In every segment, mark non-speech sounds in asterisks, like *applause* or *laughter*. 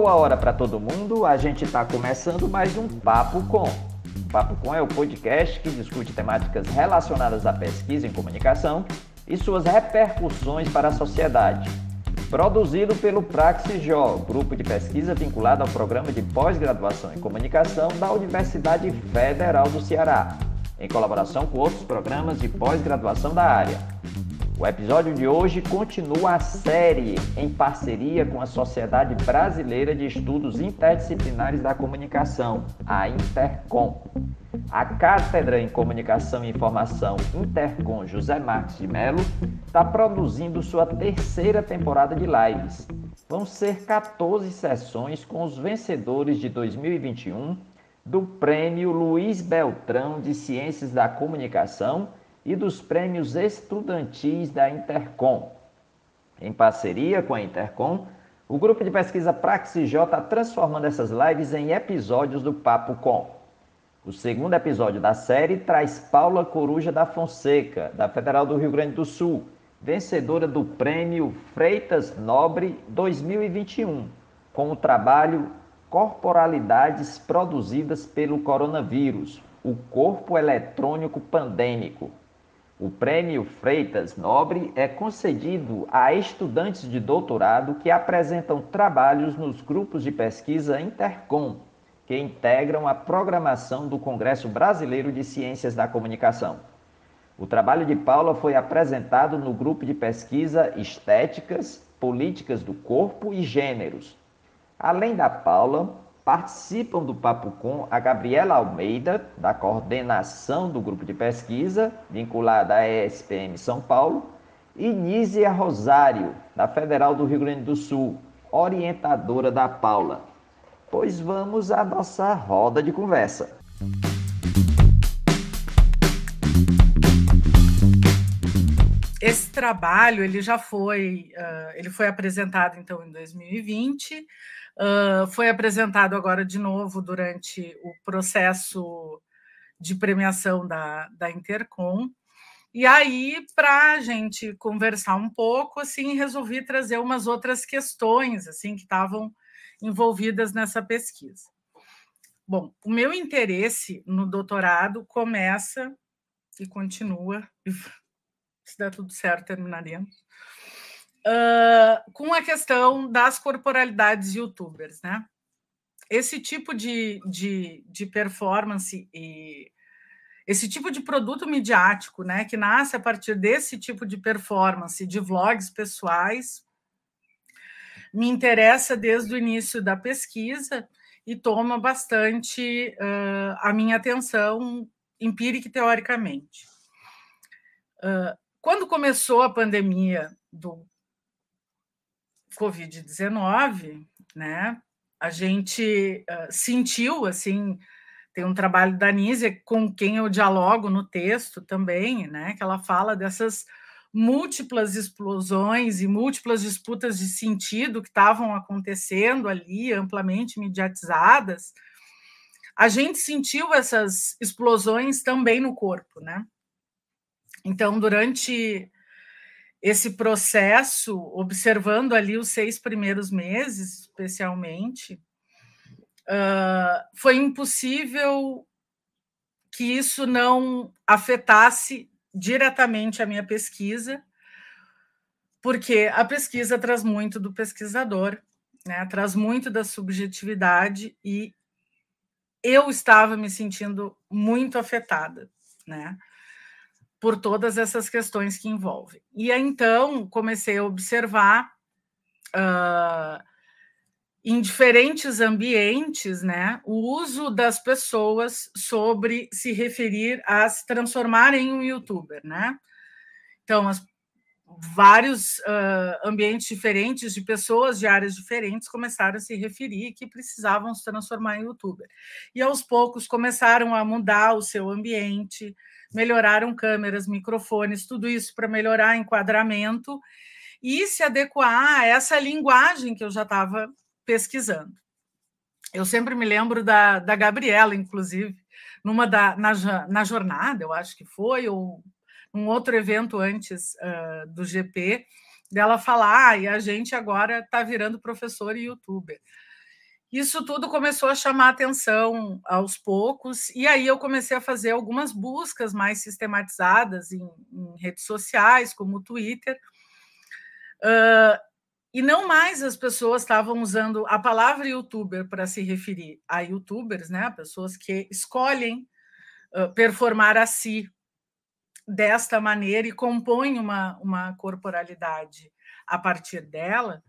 Boa hora para todo mundo. A gente está começando mais um Papo Com. O Papo Com é o podcast que discute temáticas relacionadas à pesquisa em comunicação e suas repercussões para a sociedade. Produzido pelo Praxijó, grupo de pesquisa vinculado ao programa de pós-graduação em comunicação da Universidade Federal do Ceará, em colaboração com outros programas de pós-graduação da área. O episódio de hoje continua a série em parceria com a Sociedade Brasileira de Estudos Interdisciplinares da Comunicação, a Intercom. A Cátedra em Comunicação e Informação Intercom José Marques de Mello está produzindo sua terceira temporada de lives. Vão ser 14 sessões com os vencedores de 2021 do Prêmio Luiz Beltrão de Ciências da Comunicação e dos prêmios estudantis da Intercom. Em parceria com a Intercom, o grupo de pesquisa Praxij está transformando essas lives em episódios do Papo Com. O segundo episódio da série traz Paula Coruja da Fonseca, da Federal do Rio Grande do Sul, vencedora do prêmio Freitas Nobre 2021, com o trabalho Corporalidades Produzidas pelo Coronavírus, o Corpo Eletrônico Pandêmico, o Prêmio Freitas Nobre é concedido a estudantes de doutorado que apresentam trabalhos nos grupos de pesquisa Intercom, que integram a programação do Congresso Brasileiro de Ciências da Comunicação. O trabalho de Paula foi apresentado no grupo de pesquisa Estéticas, Políticas do Corpo e Gêneros. Além da Paula, Participam do Papo Com a Gabriela Almeida, da coordenação do grupo de pesquisa, vinculada à ESPM São Paulo, e Nízia Rosário, da Federal do Rio Grande do Sul, orientadora da Paula. Pois vamos à nossa roda de conversa. Esse trabalho ele já foi, uh, ele foi apresentado então em 2020 Uh, foi apresentado agora de novo durante o processo de premiação da, da Intercom. E aí, para a gente conversar um pouco, assim, resolvi trazer umas outras questões assim que estavam envolvidas nessa pesquisa. Bom, o meu interesse no doutorado começa e continua, *laughs* se der tudo certo, terminaremos, uh, com a questão das corporalidades youtubers, né? Esse tipo de, de, de performance e esse tipo de produto midiático, né, que nasce a partir desse tipo de performance, de vlogs pessoais, me interessa desde o início da pesquisa e toma bastante uh, a minha atenção empírica e teoricamente. Uh, quando começou a pandemia do Covid-19, né? A gente uh, sentiu assim, tem um trabalho da Nízia com quem eu dialogo no texto também, né? Que ela fala dessas múltiplas explosões e múltiplas disputas de sentido que estavam acontecendo ali, amplamente mediatizadas. A gente sentiu essas explosões também no corpo, né? Então, durante esse processo, observando ali os seis primeiros meses, especialmente, uh, foi impossível que isso não afetasse diretamente a minha pesquisa, porque a pesquisa traz muito do pesquisador, né? traz muito da subjetividade e eu estava me sentindo muito afetada, né? Por todas essas questões que envolvem. E aí, então comecei a observar uh, em diferentes ambientes, né, o uso das pessoas sobre se referir a se transformar em um youtuber, né? Então, as, vários uh, ambientes diferentes de pessoas de áreas diferentes começaram a se referir que precisavam se transformar em youtuber. E aos poucos começaram a mudar o seu ambiente, melhoraram câmeras, microfones, tudo isso para melhorar enquadramento e se adequar a essa linguagem que eu já estava pesquisando. Eu sempre me lembro da, da Gabriela, inclusive, numa da, na, na jornada, eu acho que foi, ou um outro evento antes uh, do GP, dela falar, ah, e a gente agora está virando professor e youtuber. isso tudo começou a chamar atenção aos poucos, e aí eu comecei a fazer algumas buscas mais sistematizadas em, em redes sociais, como o Twitter, uh, e não mais as pessoas estavam usando a palavra youtuber para se referir a youtubers, né? Pessoas que escolhem uh, performar a si desta maneira e compõem uma, uma corporalidade a partir dela,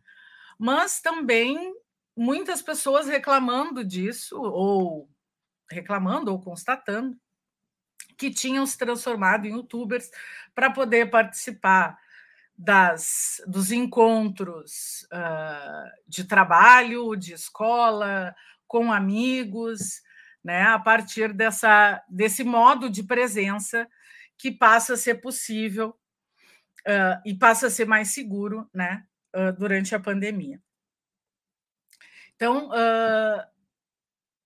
mas também muitas pessoas reclamando disso, ou reclamando ou constatando, que tinham se transformado em youtubers para poder participar das, dos encontros uh, de trabalho, de escola, com amigos, né, a partir dessa, desse modo de presença que passa a ser possível uh, e passa a ser mais seguro né, uh, durante a pandemia. Então, uh,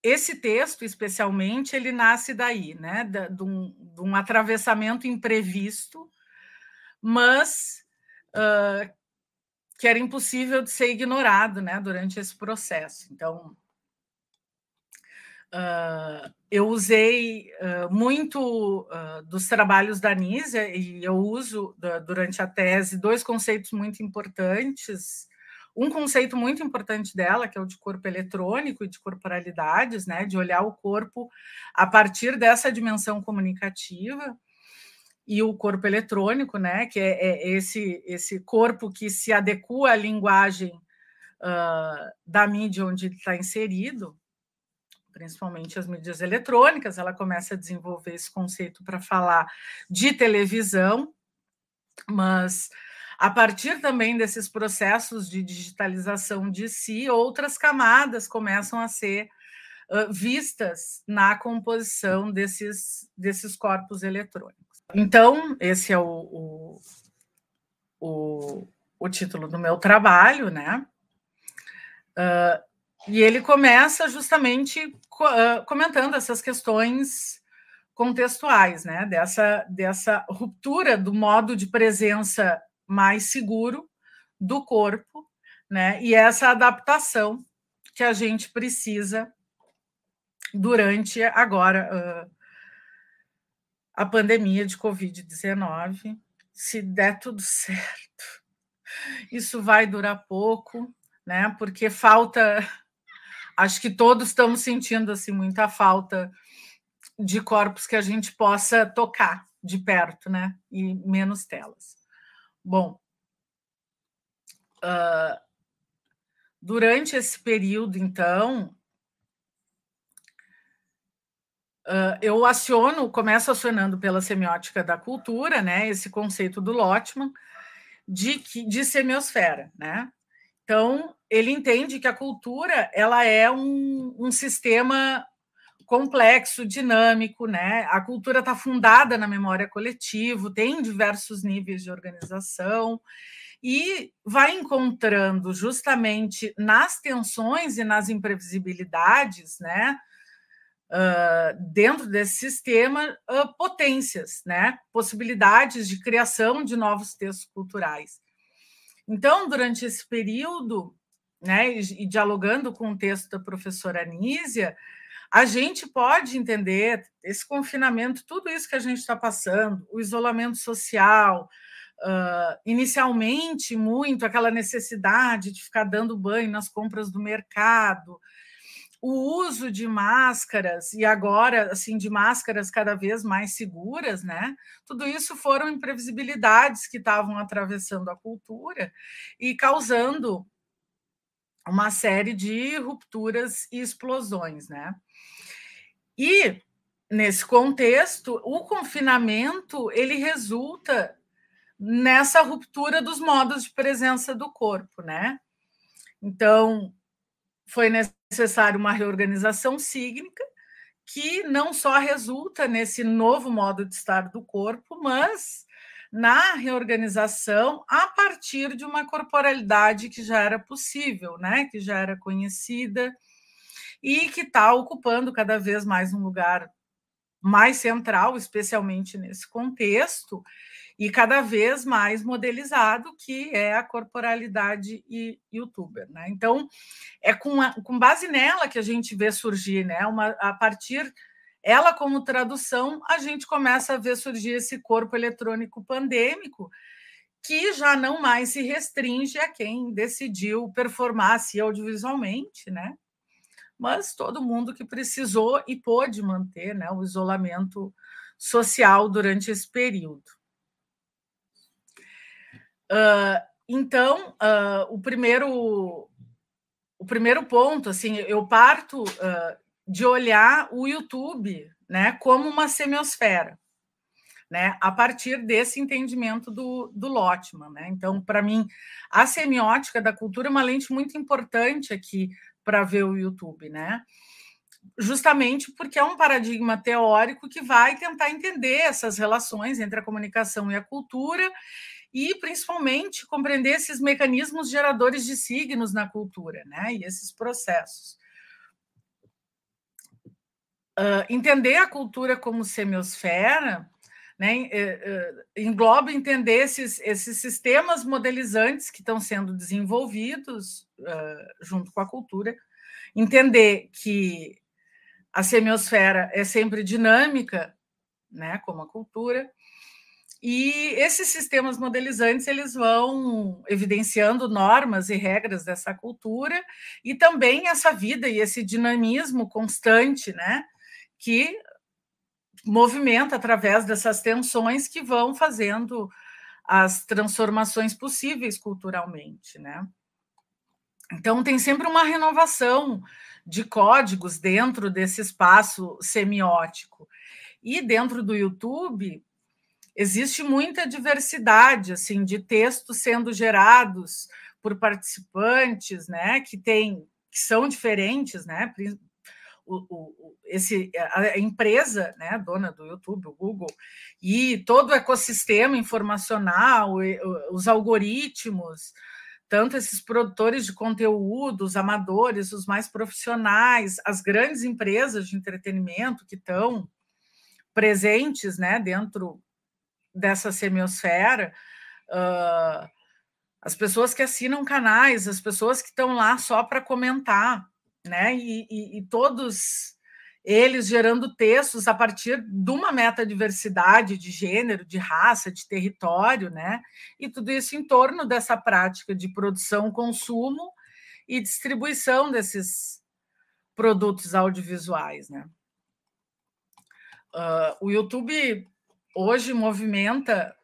esse texto, especialmente, ele nasce daí, né, de, de, um, de um atravessamento imprevisto, mas que era impossível de ser ignorado né, durante esse processo. Então, uh, eu usei muito dos trabalhos da Nízia, e eu uso durante a tese dois conceitos muito importantes. Um conceito muito importante dela, que é o de corpo eletrônico e de corporalidades, né, de olhar o corpo a partir dessa dimensão comunicativa e o corpo eletrônico, né, que é, é esse esse corpo que se adequa à linguagem uh, da mídia onde ele está inserido, principalmente as mídias eletrônicas. Ela começa a desenvolver esse conceito para falar de televisão, mas a partir também desses processos de digitalização de si, outras camadas começam a ser vistas na composição desses, desses corpos eletrônicos. Então, esse é o, o, o, o título do meu trabalho, né? E ele começa justamente uh, comentando essas questões contextuais, né? Dessa, dessa ruptura do modo de presença mais seguro do corpo, né? E essa adaptação que a gente precisa durante agora uh, a pandemia de Covid-19. Se der tudo *laughs* certo, isso vai durar pouco, né? Porque falta, acho que todos estamos sentindo assim muita falta de corpos que a gente possa tocar de perto, né? E menos telas. Bom, uh, durante esse período, então, uh, eu aciono, começo acionando pela semiótica da cultura, né, esse conceito do Lotman de, de semiosfera, né? Então, ele entende que a cultura ela é um, um sistema complexo, dinâmico, né? A cultura está fundada na memória coletiva, tem diversos níveis de organização e vai encontrando justamente nas tensões e nas imprevisibilidades, né? Uh, dentro desse sistema, uh, potências, né? possibilidades de criação de novos textos culturais. Então, durante esse período, né, e, e dialogando com o texto da professora Anísia, a gente pode entender esse confinamento, tudo isso que a gente está passando, o isolamento social, uh, inicialmente muito aquela necessidade de ficar dando banho nas compras do mercado, o uso de máscaras e agora assim de máscaras cada vez mais seguras, né? Tudo isso foram imprevisibilidades que estavam atravessando a cultura e causando uma série de rupturas e explosões, né? E nesse contexto, o confinamento ele resulta nessa ruptura dos modos de presença do corpo, né? Então, foi necessário uma reorganização sígnica que não só resulta nesse novo modo de estar do corpo, mas na reorganização a partir de uma corporalidade que já era possível, né? Que já era conhecida, e que está ocupando cada vez mais um lugar mais central, especialmente nesse contexto, e cada vez mais modelizado, que é a corporalidade e youtuber. Né? Então, é com, a, com base nela que a gente vê surgir, né? Uma, a partir ela como tradução, a gente começa a ver surgir esse corpo eletrônico pandêmico, que já não mais se restringe a quem decidiu performar-se audiovisualmente, né? Mas todo mundo que precisou e pôde manter né, o isolamento social durante esse período. Uh, então, uh, o primeiro o primeiro ponto, assim, eu parto uh, de olhar o YouTube, né, como uma semiosfera, né, a partir desse entendimento do, do Lotman, né. Então, para mim, a semiótica da cultura é uma lente muito importante aqui para ver o YouTube, né justamente porque é um paradigma teórico que vai tentar entender essas relações entre a comunicação e a cultura e principalmente compreender esses mecanismos geradores de signos na cultura, né? E esses processos. Uh, entender a cultura como semiosfera né, uh, engloba entender esses, esses sistemas modelizantes que estão sendo desenvolvidos uh, junto com a cultura, entender que a semiosfera é sempre dinâmica, né, como a cultura, e esses sistemas modelizantes eles vão evidenciando normas e regras dessa cultura e também essa vida e esse dinamismo constante, né, que movimenta através dessas tensões que vão fazendo as transformações possíveis culturalmente, né? Então tem sempre uma renovação de códigos dentro desse espaço semiótico. E dentro do YouTube, existe muita diversidade assim de textos sendo gerados por participantes, né, que tem que são diferentes, né? O, o, esse, a empresa, né, dona do YouTube, o Google, e todo o ecossistema informacional, os algoritmos, tanto esses produtores de conteúdo, os amadores, os mais profissionais, as grandes empresas de entretenimento que estão presentes né, dentro dessa semiosfera, uh, as pessoas que assinam canais, as pessoas que estão lá só para comentar, né? E, e, e, todos eles gerando textos a partir de uma metadiversidade de gênero, de raça, de território, né? E tudo isso em torno dessa prática de produção, consumo e distribuição desses produtos audiovisuais, né? Uh, o YouTube hoje movimenta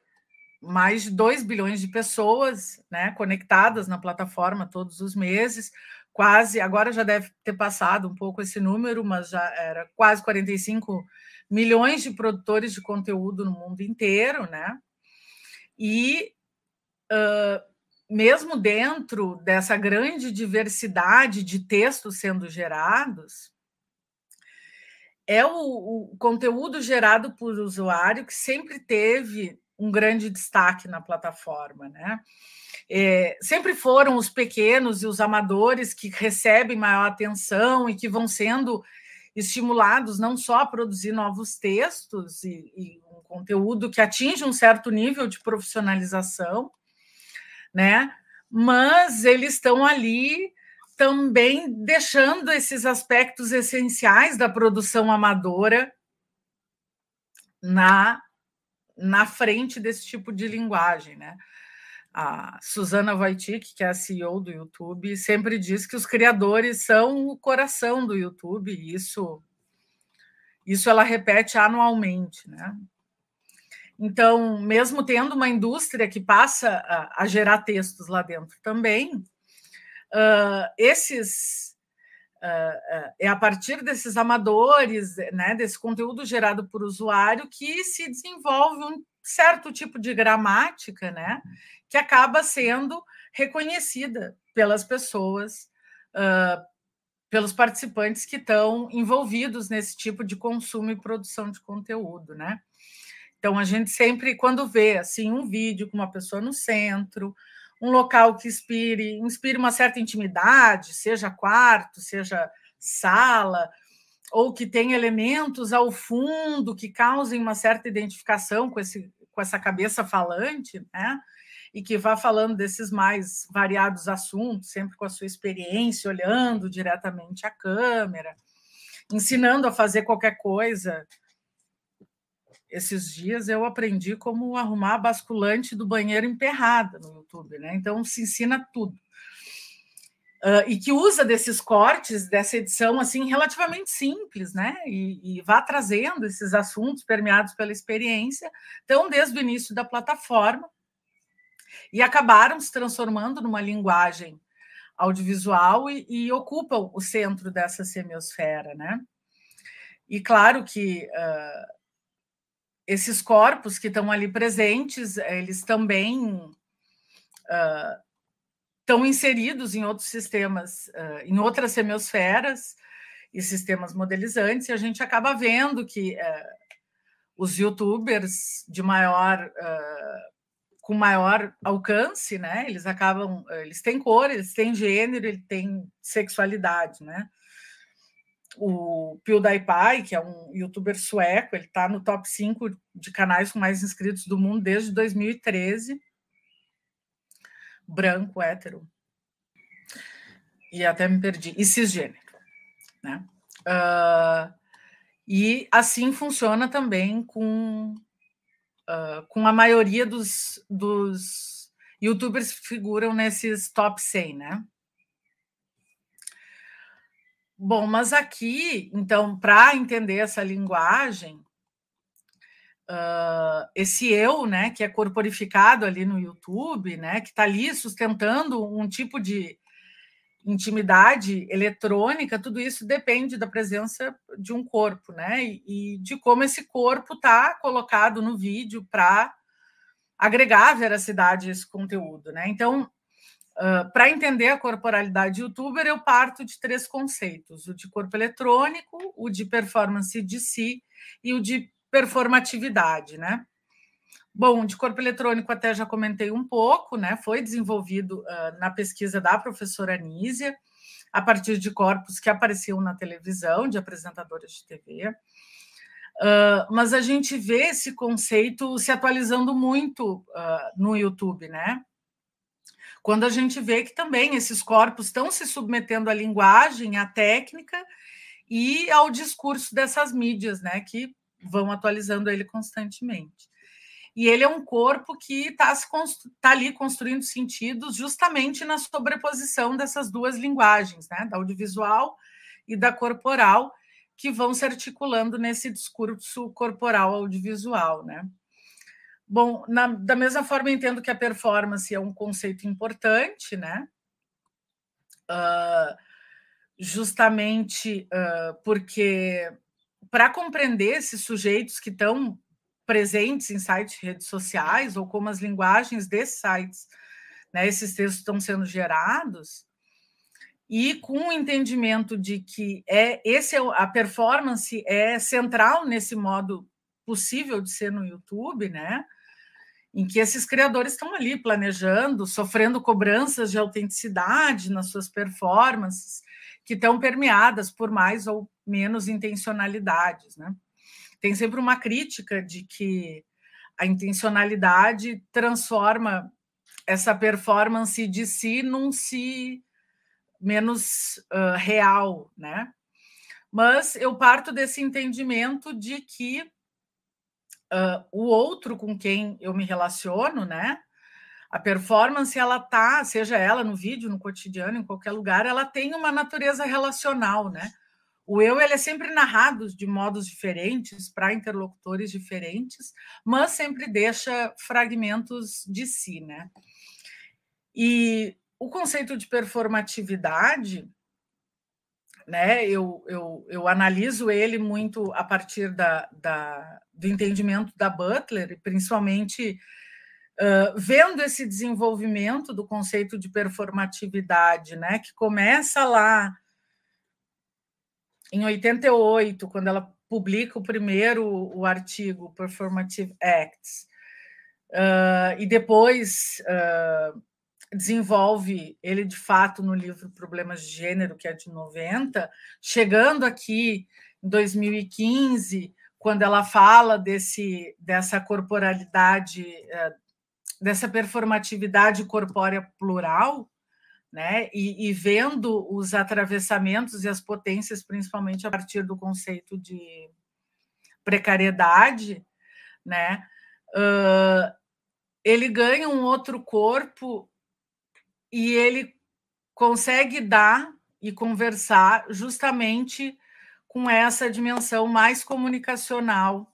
mais de 2 bilhões de pessoas né, conectadas na plataforma todos os meses, quase, agora já deve ter passado um pouco esse número, mas já era quase 45 milhões de produtores de conteúdo no mundo inteiro, né? E uh, mesmo dentro dessa grande diversidade de textos sendo gerados, é o, o, conteúdo gerado por usuário que sempre teve um grande destaque na plataforma, né? É, sempre foram os pequenos e os amadores que recebem maior atenção e que vão sendo estimulados não só a produzir novos textos e, e um conteúdo que atinge um certo nível de profissionalização, né? Mas eles estão ali também deixando esses aspectos essenciais da produção amadora na, na frente desse tipo de linguagem, né? A Susana Wojcik, que é a CEO do YouTube, sempre diz que os criadores são o coração do YouTube, e isso, isso ela repete anualmente, né? Então, mesmo tendo uma indústria que passa a, a gerar textos lá dentro também, uh, esses é a partir desses amadores, né, desse conteúdo gerado por usuário, que se desenvolve um certo tipo de gramática, né, que acaba sendo reconhecida pelas pessoas, pelos participantes que estão envolvidos nesse tipo de consumo e produção de conteúdo, né? Então a gente sempre, quando vê assim um vídeo com uma pessoa no centro, um local que inspire, inspire uma certa intimidade, seja quarto, seja sala, ou que tenha elementos ao fundo que causem uma certa identificação com esse, com essa cabeça falante, né? E que vá falando desses mais variados assuntos, sempre com a sua experiência, olhando diretamente a câmera, ensinando a fazer qualquer coisa. Esses dias eu aprendi como arrumar a basculante do banheiro emperrada no YouTube, né? Então se ensina tudo uh, e que usa desses cortes dessa edição assim relativamente simples, né? E, e vá trazendo esses assuntos permeados pela experiência, então desde o início da plataforma e acabaram se transformando numa linguagem audiovisual e, e ocupam o centro dessa semiosfera, né? E claro que uh, esses corpos que estão ali presentes, eles também uh, estão inseridos em outros sistemas, uh, em outras semiosferas e sistemas modelizantes, e a gente acaba vendo que uh, os youtubers de maior uh, com maior alcance, né? Eles acabam, eles têm cor, eles têm gênero, eles têm sexualidade, né? O PewDiePie, que é um youtuber sueco, ele está no top 5 de canais com mais inscritos do mundo desde 2013 branco, hétero. E até me perdi. E cisgênero. Né? Uh, e assim funciona também com, uh, com a maioria dos, dos youtubers que figuram nesses top 100, né? Bom, mas aqui, então, para entender essa linguagem, uh, esse eu, né, que é corporificado ali no YouTube, né, que está ali sustentando um tipo de intimidade eletrônica, tudo isso depende da presença de um corpo, né, e, e de como esse corpo está colocado no vídeo para agregar veracidade a esse conteúdo, né? Então, Uh, para entender a corporalidade youtuber, eu parto de três conceitos: o de corpo eletrônico, o de performance de si e o de performatividade, né? Bom, de corpo eletrônico até já comentei um pouco, né? Foi desenvolvido uh, na pesquisa da professora Nízia, a partir de corpos que apareciam na televisão, de apresentadoras de TV. Uh, ah, mas a gente vê esse conceito se atualizando muito no YouTube, né? Quando a gente vê que também esses corpos estão se submetendo à linguagem, à técnica e ao discurso dessas mídias, né? Que vão atualizando ele constantemente. E ele é um corpo que está tá ali construindo sentidos justamente na sobreposição dessas duas linguagens, né, da audiovisual e da corporal, que vão se articulando nesse discurso corporal audiovisual, né? Bom, na, da mesma forma, entendo que a performance é um conceito importante, né? Uh, justamente uh, porque para compreender esses sujeitos que estão presentes em sites de redes sociais ou como as linguagens desses sites, né, esses textos estão sendo gerados, e com o entendimento de que é esse é a performance é central nesse modo possível de ser no YouTube, né? Em que esses criadores estão ali planejando, sofrendo cobranças de autenticidade nas suas performances, que estão permeadas por mais ou menos intencionalidades, né? Tem sempre uma crítica de que a intencionalidade transforma essa performance de si num si menos uh, real, né? Mas eu parto desse entendimento de que uh, o outro com quem eu me relaciono, né? A performance, ela tá, seja ela no vídeo, no cotidiano, em qualquer lugar, ela tem uma natureza relacional, né? O eu ele é sempre narrado de modos diferentes para interlocutores diferentes, mas sempre deixa fragmentos de si, né? E o conceito de performatividade, né? Eu, eu, eu analiso ele muito a partir da, da do entendimento da Butler, principalmente uh, vendo esse desenvolvimento do conceito de performatividade, né? Que começa lá em 88, quando ela publica o primeiro o artigo Performative Acts, uh, e depois uh, desenvolve ele de fato no livro Problemas de Gênero, que é de 90, chegando aqui em 2015 quando ela fala desse, dessa corporalidade, eh, dessa performatividade corpórea plural, né? E, e, vendo os atravessamentos e as potências, principalmente a partir do conceito de precariedade, né? Uh, ele ganha um outro corpo e ele consegue dar e conversar justamente com essa dimensão mais comunicacional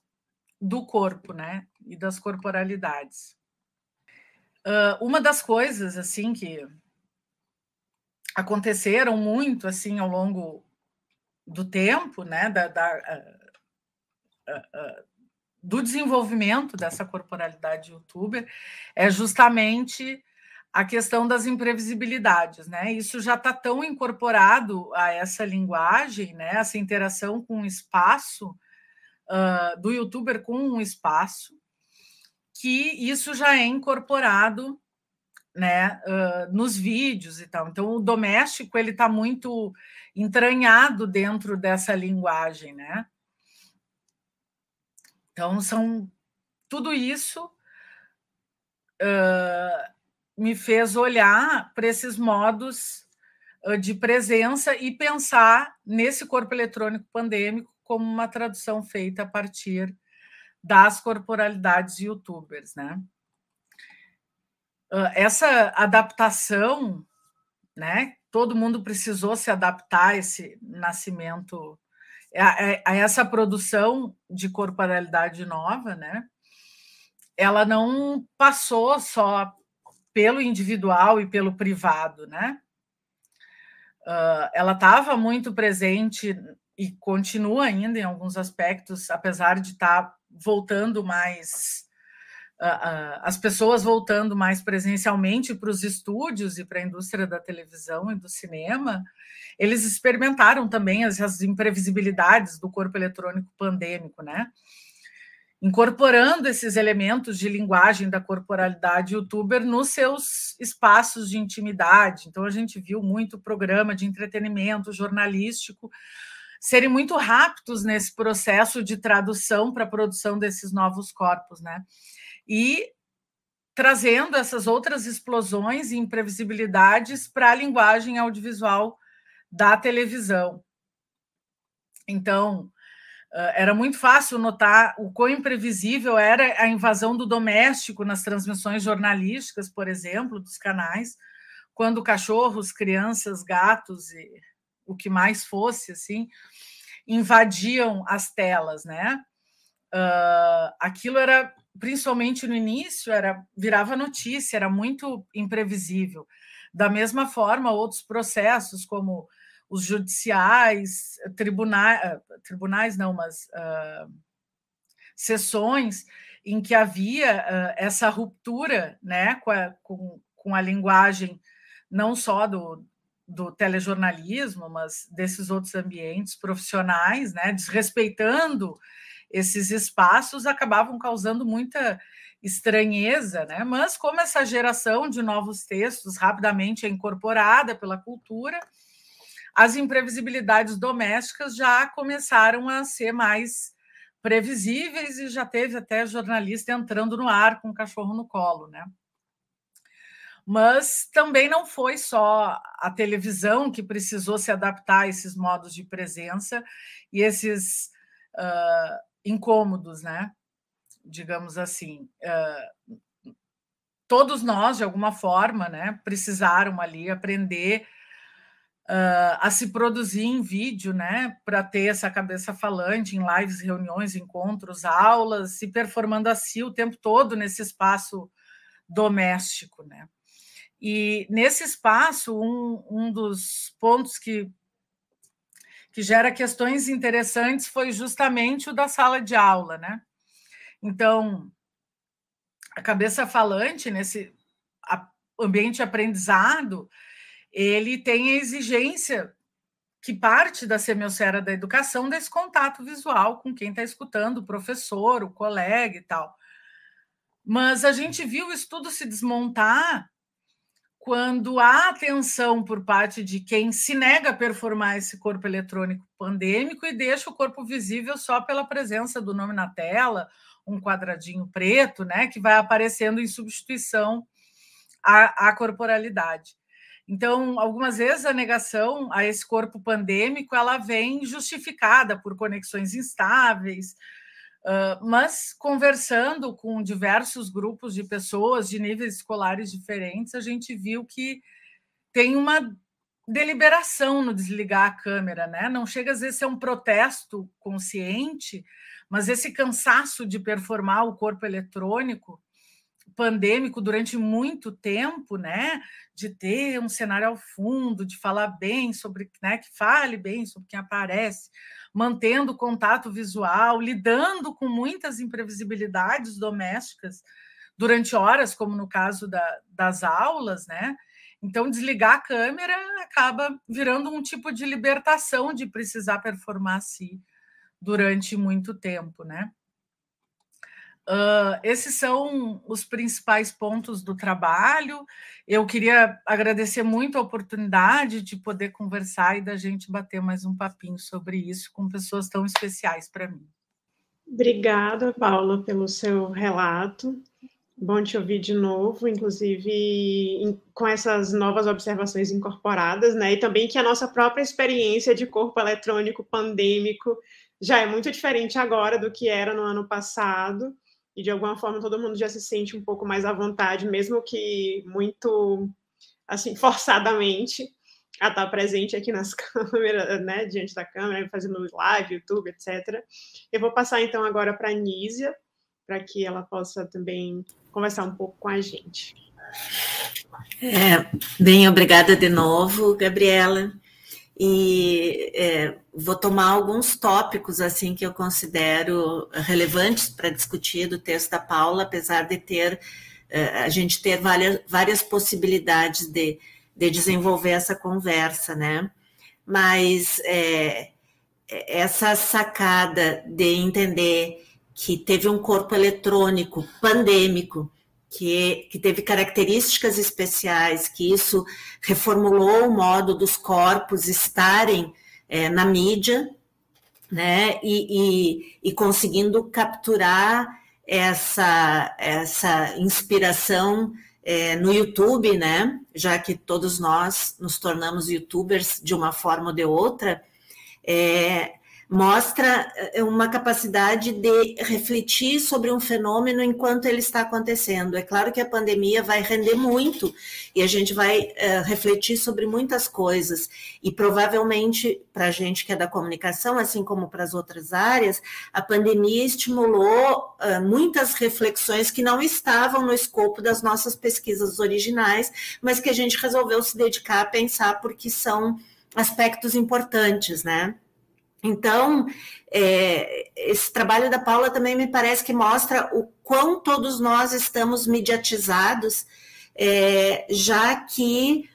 do corpo, né? E das corporalidades. Uh, uma das coisas assim que aconteceram muito assim ao longo do tempo, né, da, da uh, uh, do desenvolvimento dessa corporalidade youtuber, é justamente a questão das imprevisibilidades, né? Isso já está tão incorporado a essa linguagem, né? Essa interação com o espaço uh, do youtuber com um espaço, que isso já é incorporado né, uh, nos vídeos e tal. Então, o doméstico ele está muito entranhado dentro dessa linguagem, né? Então, são tudo isso uh, me fez olhar para esses modos de presença e pensar nesse corpo eletrônico pandêmico como uma tradução feita a partir das corporalidades youtubers, né? essa adaptação, né? Todo mundo precisou se adaptar a esse nascimento, a, a essa produção de corporalidade nova, né? Ela não passou só pelo individual e pelo privado, né? Uh, ela estava muito presente e continua ainda em alguns aspectos, apesar de estar tá voltando mais as pessoas voltando mais presencialmente para os estúdios e para a indústria da televisão e do cinema, eles experimentaram também as, as imprevisibilidades do corpo eletrônico pandêmico, né? Incorporando esses elementos de linguagem da corporalidade youtuber nos seus espaços de intimidade. Então, a gente viu muito programa de entretenimento jornalístico serem muito rápidos nesse processo de tradução para a produção desses novos corpos, né? e trazendo essas outras explosões e imprevisibilidades para a linguagem audiovisual da televisão. Então, era muito fácil notar o quão imprevisível era a invasão do doméstico nas transmissões jornalísticas, por exemplo, dos canais, quando cachorros, crianças, gatos e o que mais fosse, assim, invadiam as telas, né? Uh, aquilo era principalmente no início, era virava notícia, era muito imprevisível. Da mesma forma, outros processos, como os judiciais, tribunais, eh, tribunais não, mas uh, sessões em que havia uh, essa ruptura né, com, a, com, com a linguagem não só do, do telejornalismo, mas desses outros ambientes profissionais, né, desrespeitando esses espaços acabavam causando muita estranheza, né? Mas como essa geração de novos textos rapidamente é incorporada pela cultura, as imprevisibilidades domésticas já começaram a ser mais previsíveis e já teve até jornalista entrando no ar com o cachorro no colo, né? Mas também não foi só a televisão que precisou se adaptar a esses modos de presença e esses uh, incômodos, né? Digamos assim. Uh, todos nós, de alguma forma, né, precisaram ali aprender uh, a se produzir em vídeo, né, para ter essa cabeça falante em lives, reuniões, encontros, aulas, se performando assim o tempo todo nesse espaço doméstico, né. E nesse espaço, um, um dos pontos que que gera questões interessantes foi justamente o da sala de aula, né? Então, a cabeça falante nesse ambiente aprendizado, ele tem a exigência que parte da semiosfera da educação desse contato visual com quem está escutando, o professor, o colega e tal. Mas a gente viu isso tudo se desmontar quando há atenção por parte de quem se nega a performar esse corpo eletrônico pandêmico e deixa o corpo visível só pela presença do nome na tela, um quadradinho preto, né, que vai aparecendo em substituição à, à corporalidade. Então, algumas vezes a negação a esse corpo pandêmico ela vem justificada por conexões instáveis, mas conversando com diversos grupos de pessoas de níveis escolares diferentes, a gente viu que tem uma deliberação no desligar a câmera, né? Não chega às vezes a ser um protesto consciente, mas esse cansaço de performar o corpo eletrônico pandêmico durante muito tempo, né, de ter um cenário ao fundo, de falar bem sobre, né, que fale bem sobre quem aparece, mantendo contato visual, lidando com muitas imprevisibilidades domésticas durante horas, como no caso da, das aulas, né? Então, desligar a câmera acaba virando um tipo de libertação de precisar performar assim durante muito tempo, né? Uh, esses são os principais pontos do trabalho. Eu queria agradecer muito a oportunidade de poder conversar e da gente bater mais um papinho sobre isso com pessoas tão especiais para mim. Obrigada, Paula, pelo seu relato. Bom te ouvir de novo, inclusive com essas novas observações incorporadas, né? E também que a nossa própria experiência de corpo eletrônico pandêmico já é muito diferente agora do que era no ano passado e de alguma forma todo mundo já se sente um pouco mais à vontade, mesmo que muito assim *laughs* forçadamente, a estar presente aqui nas *laughs* câmeras, né, diante da câmera, fazendo live, YouTube, etc. Eu vou passar então agora para a Nízia, para que ela possa também conversar um pouco com a gente. É, bem, obrigada de novo, Gabriela e é, vou tomar alguns tópicos assim que eu considero relevantes para discutir do texto da Paula, apesar de ter é, a gente ter várias, várias possibilidades de, de desenvolver essa conversa, né? Mas é, essa sacada de entender que teve um corpo eletrônico pandêmico que, que teve características especiais, que isso reformulou o modo dos corpos estarem é, na mídia, né, e, e, e, conseguindo capturar essa, essa inspiração é, no YouTube, né, já que todos nós nos tornamos youtubers de uma forma ou de outra, é, mostra eh, uma capacidade de refletir sobre um fenômeno enquanto ele está acontecendo. É claro que a pandemia vai render muito e a gente vai uh, refletir sobre muitas coisas, e provavelmente para a gente que é da comunicação, assim como para as outras áreas, a pandemia estimulou uh, muitas reflexões que não estavam no escopo das nossas pesquisas originais, mas que a gente resolveu se dedicar a pensar porque são aspectos importantes, né? Então, é, esse trabalho da Paula também me parece que mostra o quão todos nós estamos mediatizados, é, já que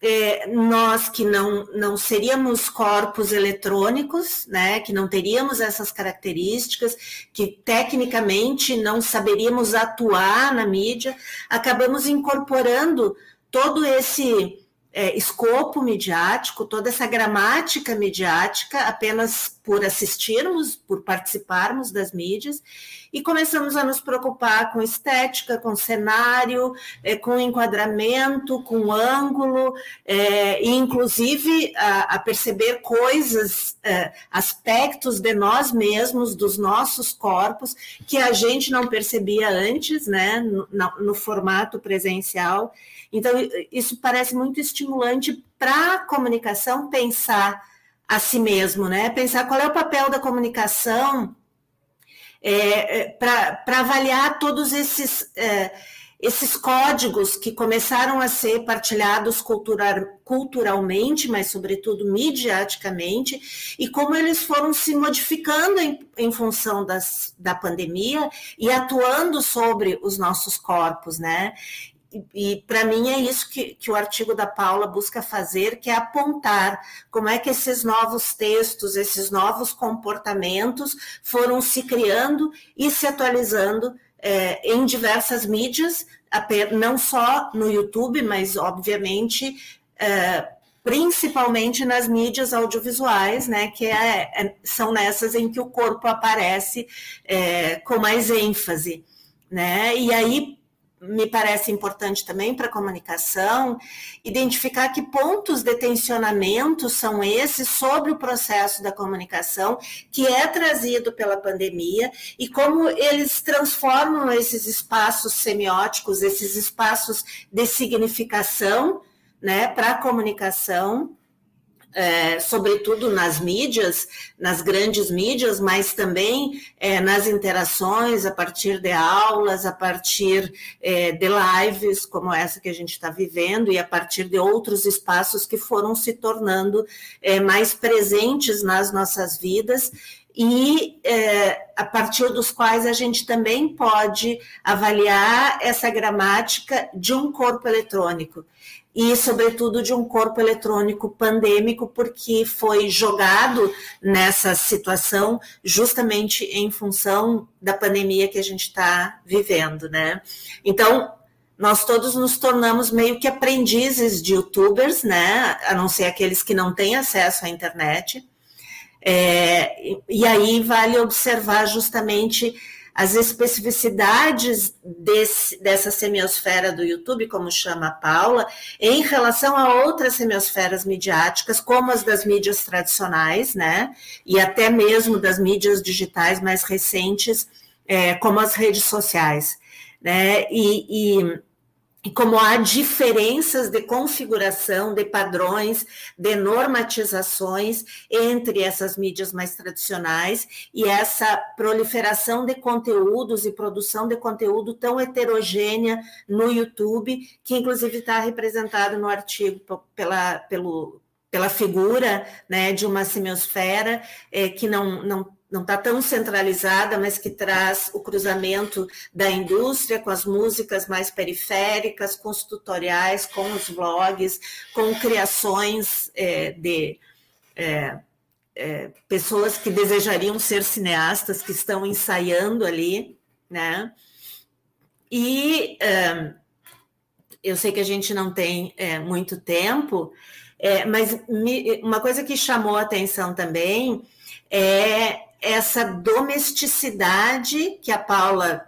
é, nós que não, não seríamos corpos eletrônicos, né, que não teríamos essas características, que tecnicamente não saberíamos atuar na mídia, acabamos incorporando todo esse é, escopo midiático, toda essa gramática midiática, apenas por assistirmos, por participarmos das mídias, e começamos a nos preocupar com estética, com cenário, é, com enquadramento, com ângulo, é, e inclusive a, a perceber coisas, é, aspectos de nós mesmos, dos nossos corpos, que a gente não percebia antes, né, no, no formato presencial. Então, isso parece muito estimulante para a comunicação pensar a si mesmo, né? Pensar qual é o papel da comunicação é, é para avaliar todos esses, é, esses códigos que começaram a ser partilhados cultural, culturalmente, mas sobretudo mediaticamente, e como eles foram se modificando em, em função das, da pandemia e atuando sobre os nossos corpos, né? E, para mim é isso que, que o artigo da Paula busca fazer, que é apontar como é que esses novos textos, esses novos comportamentos foram se criando e se atualizando é, em diversas mídias, não só no YouTube, mas obviamente é, principalmente nas mídias audiovisuais, né, que é, é, são nessas em que o corpo aparece é, com mais ênfase, né? E aí me parece importante também para a comunicação identificar que pontos de tensionamento são esses sobre o processo da comunicação que é trazido pela pandemia e como eles transformam esses espaços semióticos, esses espaços de significação né, para a comunicação, é, sobretudo nas mídias, nas grandes mídias, mas também é, nas interações a partir de aulas, a partir é, de lives como essa que a gente está vivendo e a partir de outros espaços que foram se tornando é, mais presentes nas nossas vidas e é, a partir dos quais a gente também pode avaliar essa gramática de um corpo eletrônico e, sobretudo, de um corpo eletrônico pandêmico, porque foi jogado nessa situação justamente em função da pandemia que a gente está vivendo, né? Então, nós todos nos tornamos meio que aprendizes de youtubers, né? A não ser aqueles que não têm acesso à internet. É, e aí vale observar justamente as especificidades desse, dessa semiosfera do YouTube, como chama a Paula, em relação a outras semiosferas midiáticas, como as das mídias tradicionais, né? E até mesmo das mídias digitais mais recentes, é, como as redes sociais, né? E, e e como há diferenças de configuração, de padrões, de normatizações entre essas mídias mais tradicionais e essa proliferação de conteúdos e produção de conteúdo tão heterogênea no YouTube, que inclusive está representado no artigo pela, pelo, pela figura né, de uma semiosfera é, que não, não não está tão centralizada, mas que traz o cruzamento da indústria com as músicas mais periféricas, com os tutoriais, com os vlogs, com criações é, de é, é, pessoas que desejariam ser cineastas, que estão ensaiando ali, né? E eu sei que a gente não tem é, muito tempo, é, mas me, uma coisa que chamou a atenção também é essa domesticidade que a Paula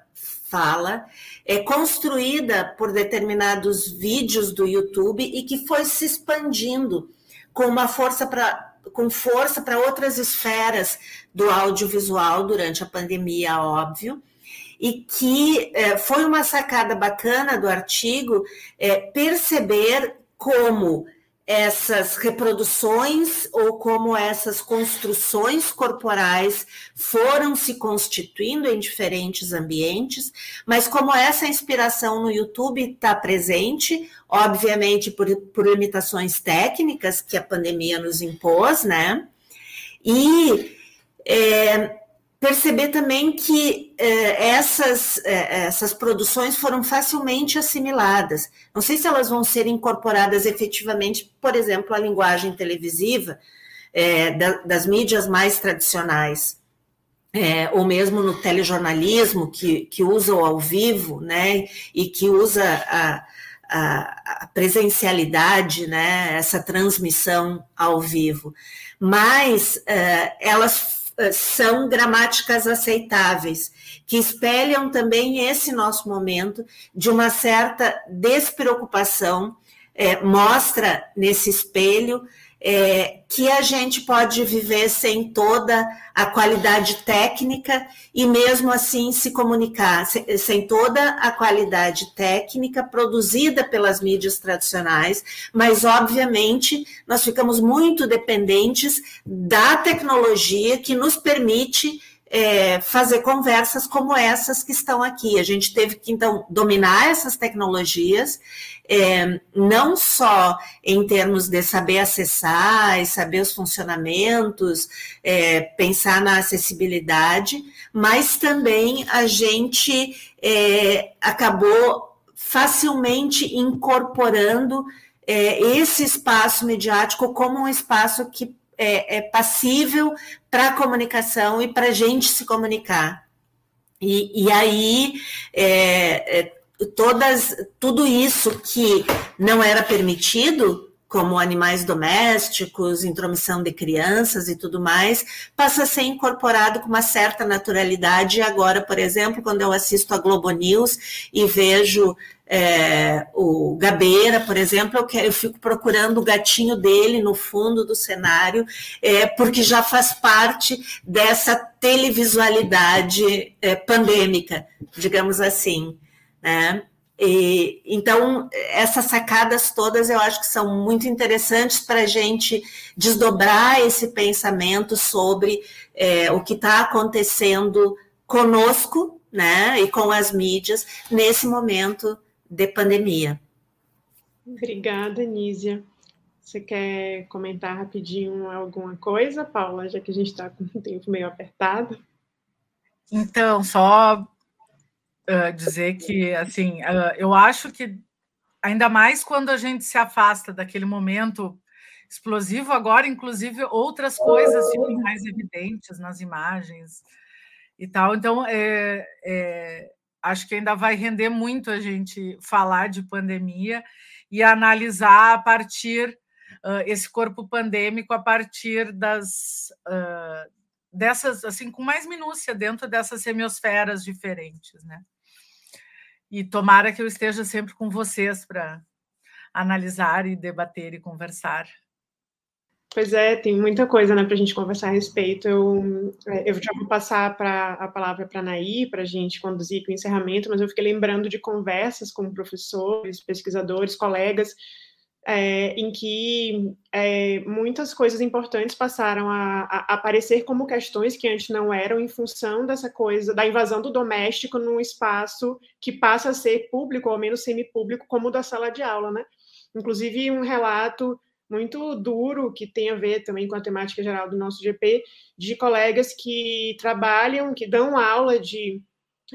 fala, é construída por determinados vídeos do YouTube e que foi se expandindo com uma força para com força para outras esferas do audiovisual durante a pandemia, óbvio, e que é, foi uma sacada bacana do artigo é, perceber como essas reproduções ou como essas construções corporais foram se constituindo em diferentes ambientes, mas como essa inspiração no YouTube está presente, obviamente por, por limitações técnicas que a pandemia nos impôs, né? E é, perceber também que eh, essas, eh, essas produções foram facilmente assimiladas. Não sei se elas vão ser incorporadas efetivamente, por exemplo, à linguagem televisiva eh, da, das mídias mais tradicionais, ou mesmo no telejornalismo, que, que usa o ao vivo, né, e que usa a, a, a presencialidade, né, essa transmissão ao vivo. Mas elas eh, são gramáticas aceitáveis, que espelham também esse nosso momento de uma certa despreocupação, é, mostra nesse espelho é, que a gente pode viver sem toda a qualidade técnica e mesmo assim se comunicar, sem, toda a qualidade técnica produzida pelas mídias tradicionais, mas obviamente nós ficamos muito dependentes da tecnologia que nos permite é, fazer conversas como essas que estão aqui. A gente teve que, então, dominar essas tecnologias, é, não só em termos de saber acessar e saber os funcionamentos, é, pensar na acessibilidade, mas também a gente é, acabou facilmente incorporando é, esse espaço mediático como um espaço que é, é passível para a comunicação e para a gente se comunicar. E, e aí, é, é, todas, tudo isso que não era permitido, como animais domésticos, intromissão de crianças e tudo mais, passa a ser incorporado com uma certa naturalidade. Agora, por exemplo, quando eu assisto a Globo News e vejo é, o Gabeira, por exemplo, eu, quero, eu, fico procurando o gatinho dele no fundo do cenário, é, porque já faz parte dessa televisualidade é, pandêmica, digamos assim. Né? E, então, essas sacadas todas eu acho que são muito interessantes para a gente desdobrar esse pensamento sobre é, o que está acontecendo conosco né, e com as mídias nesse momento de pandemia. Obrigada, Nízia. Você quer comentar rapidinho alguma coisa, Paula, já que a gente está com o tempo meio apertado? Então, só uh, dizer que, assim, uh, eu acho que ainda mais quando a gente se afasta daquele momento explosivo, agora, inclusive, outras coisas ficam mais evidentes nas imagens e tal. Então, é, é, acho que ainda vai render muito a gente falar de pandemia e analisar a partir uh, esse corpo pandêmico a partir das uh, dessas assim com mais minúcia dentro dessas semiosferas diferentes, né? E tomara que eu esteja sempre com vocês para analisar e debater e conversar. Pois é, tem muita coisa né, para a gente conversar a respeito. Eu, é, eu já vou passar pra, a palavra para a Naí, para a gente conduzir para o encerramento, mas eu fiquei lembrando de conversas com professores, pesquisadores, colegas, é, em que é, muitas coisas importantes passaram a, a, aparecer como questões que antes não eram, em função dessa coisa da invasão do doméstico num espaço que passa a ser público, ou ao menos semipúblico, como o da sala de aula, né? Inclusive, um relato muito duro, que tem a ver também com a temática geral do nosso GP, de colegas que trabalham, que dão aula de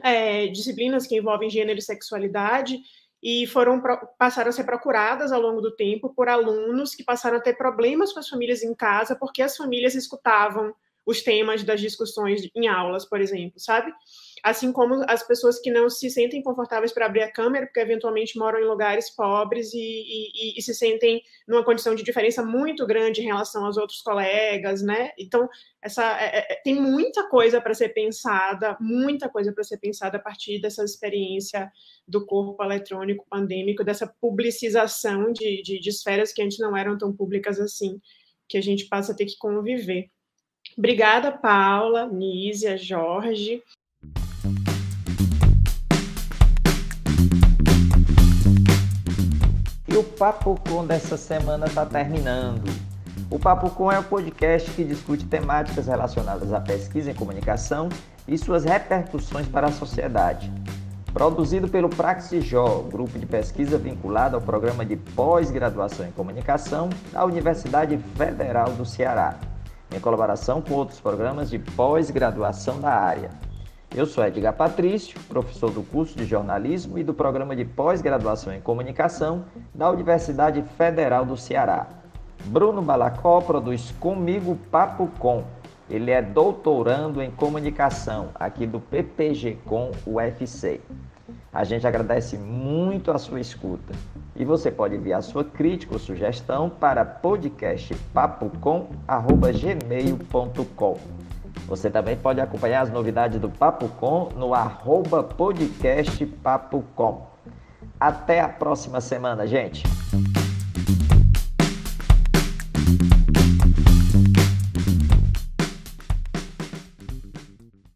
é, disciplinas que envolvem gênero e sexualidade, e foram passaram a ser procuradas ao longo do tempo por alunos que passaram a ter problemas com as famílias em casa porque as famílias escutavam os temas das discussões em aulas, por exemplo, sabe? Assim como as pessoas que não se sentem confortáveis para abrir a câmera, porque eventualmente moram em lugares pobres e, e, e, se sentem numa condição de diferença muito grande em relação aos outros colegas, né? Então, essa, é, é, é tem muita coisa para ser pensada, muita coisa para ser pensada a partir dessa experiência do corpo eletrônico pandêmico, dessa publicização de, de, de esferas que antes não eram tão públicas assim, que a gente passa a ter que conviver. Obrigada, Paula, Nízia, Jorge. E o Papo Com dessa semana está terminando. O Papo Com é um podcast que discute temáticas relacionadas à pesquisa em comunicação e suas repercussões para a sociedade. Produzido pelo Praxijó, grupo de pesquisa vinculado ao programa de pós-graduação em comunicação da Universidade Federal do Ceará em colaboração com outros programas de pós-graduação da área. Eu sou Edgar Patrício, professor do curso de jornalismo e do programa de pós-graduação em comunicação da Universidade Federal do Ceará. Bruno Balacó produz comigo Papo Com. Ele é doutorando em comunicação aqui do PPG Com UFC. A gente agradece muito a sua escuta. E você pode enviar sua crítica ou sugestão para podcastpapocom.gmail.com Você também pode acompanhar as novidades do Papo Com no arroba. Até a próxima semana, gente!